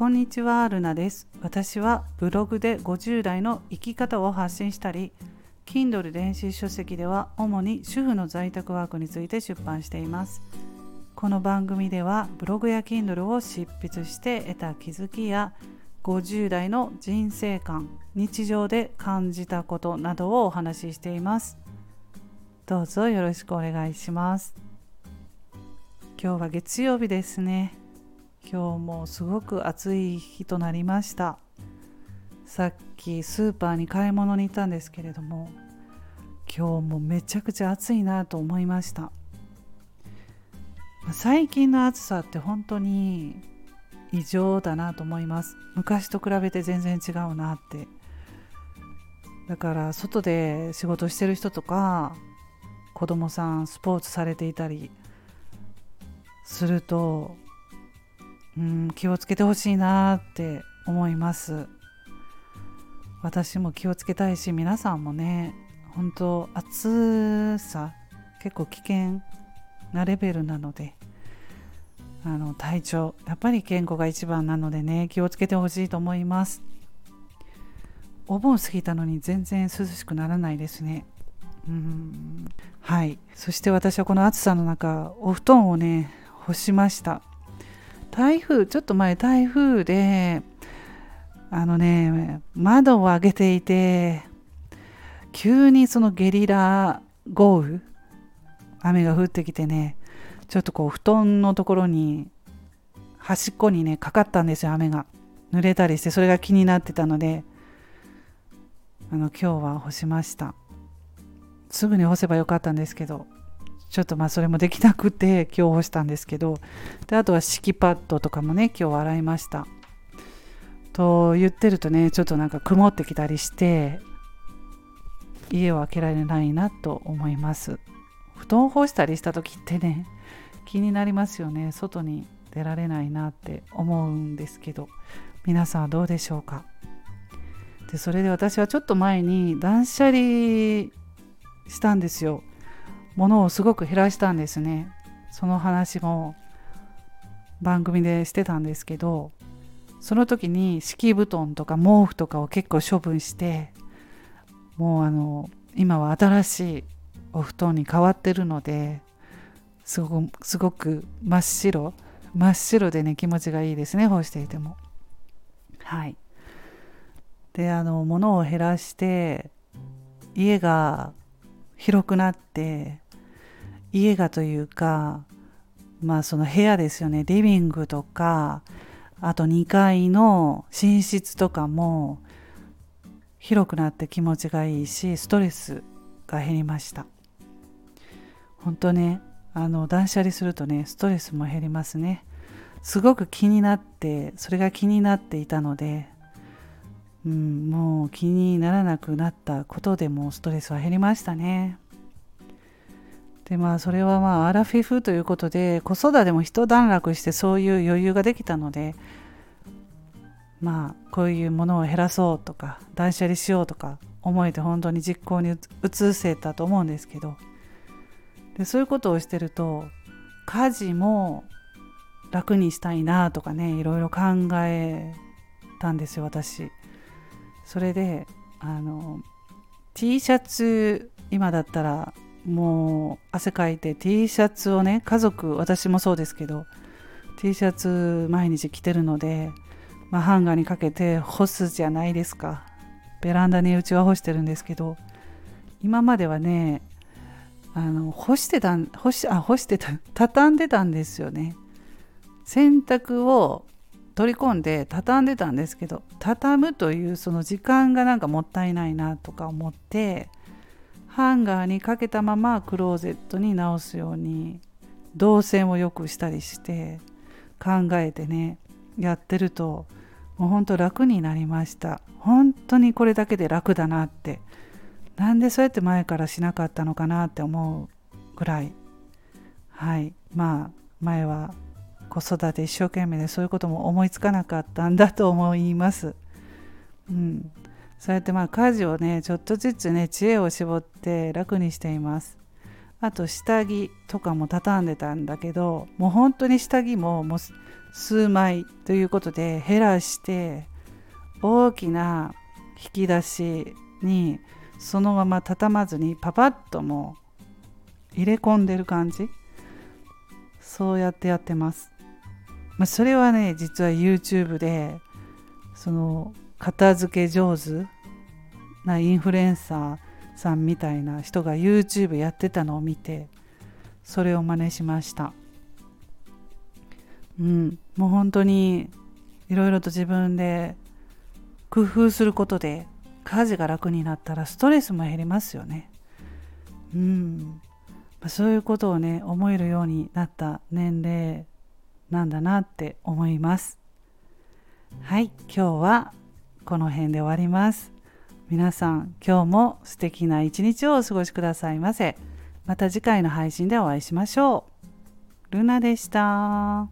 こんにちはルナです。私はブログで50代の生き方を発信したり Kindle 電子書籍では主に主婦の在宅ワークについて出版しています。この番組ではブログや Kindle を執筆して得た気づきや50代の人生観日常で感じたことなどをお話ししています。どうぞよろしくお願いします。今日は月曜日ですね。今日もすごく暑い日となりました。さっきスーパーに買い物に行ったんですけれども今日もめちゃくちゃ暑いなと思いました。最近の暑さって本当に異常だなと思います。昔と比べて全然違うなって。だから外で仕事してる人とか子供さんスポーツされていたりするとうん気をつけてほしいなって思います。私も気をつけたいし皆さんもね本当暑さ結構危険なレベルなのであの体調やっぱり健康が一番なのでね気をつけてほしいと思います。お盆過ぎたのに全然涼しくならないですね。うんはい。そして私はこの暑さの中お布団をね干しました。台風ちょっと前台風であのね窓を開けていて急にそのゲリラ豪雨雨が降ってきてねちょっとこう布団のところに端っこにねかかったんですよ雨が。濡れたりしてそれが気になってたのであの今日は干しました。すぐに干せばよかったんですけど。ちょっとまあそれもできなくて今日干したんですけどであとは敷きパッドとかもね今日洗いました。と言ってるとねちょっとなんか曇ってきたりして家を開けられないなと思います。布団干したりした時ってね気になりますよね。外に出られないなって思うんですけど皆さんはどうでしょうか？でそれで私はちょっと前に断捨離したんですよ。物をすごく減らしたんですね。その話も番組でしてたんですけどその時に敷布団とか毛布とかを結構処分してもうあの今は新しいお布団に変わってるのですごくすごく真っ白真っ白でね気持ちがいいですね干していても。はい。であの物を減らして家が広くなって家がというかまあその部屋ですよね。リビングとかあと2階の寝室とかも広くなって気持ちがいいしストレスが減りました。本当ねあの断捨離するとねストレスも減りますね。すごく気になってそれが気になっていたので、うん、もう気にならなくなったことでもストレスは減りましたね。でまあそれはまあアラフィフということで子育ても一段落してそういう余裕ができたのでまあこういうものを減らそうとか断捨離しようとか思えて本当に実行に移せたと思うんですけどでそういうことをしてると家事も楽にしたいなとかねいろいろ考えたんですよ私。それであの T シャツ今だったらもう汗かいて T シャツをね家族私もそうですけど T シャツ毎日着てるので、まあ、ハンガーにかけて干すじゃないですか。ベランダにうちは干してるんですけど今まではねあの干してた干しあ干してた畳んでたんですよね。洗濯を取り込んで畳んでたんですけど畳むというその時間がなんかもったいないなとか思ってハンガーにかけたままクローゼットに直すように動線をよくしたりして考えてねやってるともうほんと楽になりました。本当にこれだけで楽だなって。なんでそうやって前からしなかったのかなって思うぐらい。はい。まあ前は子育て一生懸命でそういうことも思いつかなかったんだと思います。うん。そうやってまあ家事をねちょっとずつね知恵を絞って楽にしています。あと下着とかも畳んでたんだけどもう本当に下着ももう数枚ということで減らして大きな引き出しにそのまま畳まずにパパッともう入れ込んでる感じ。そうやってやってます、まあ、それはね実は YouTube でその片付け上手なインフルエンサーさんみたいな人が YouTube やってたのを見てそれを真似しました。うん。もう本当にいろいろと自分で工夫することで家事が楽になったらストレスも減りますよね。うん。そういうことをね思えるようになった年齢なんだなって思います。はい今日はこの辺で終わります。皆さん今日も素敵な一日をお過ごしくださいませ。また次回の配信でお会いしましょう。ルナでした。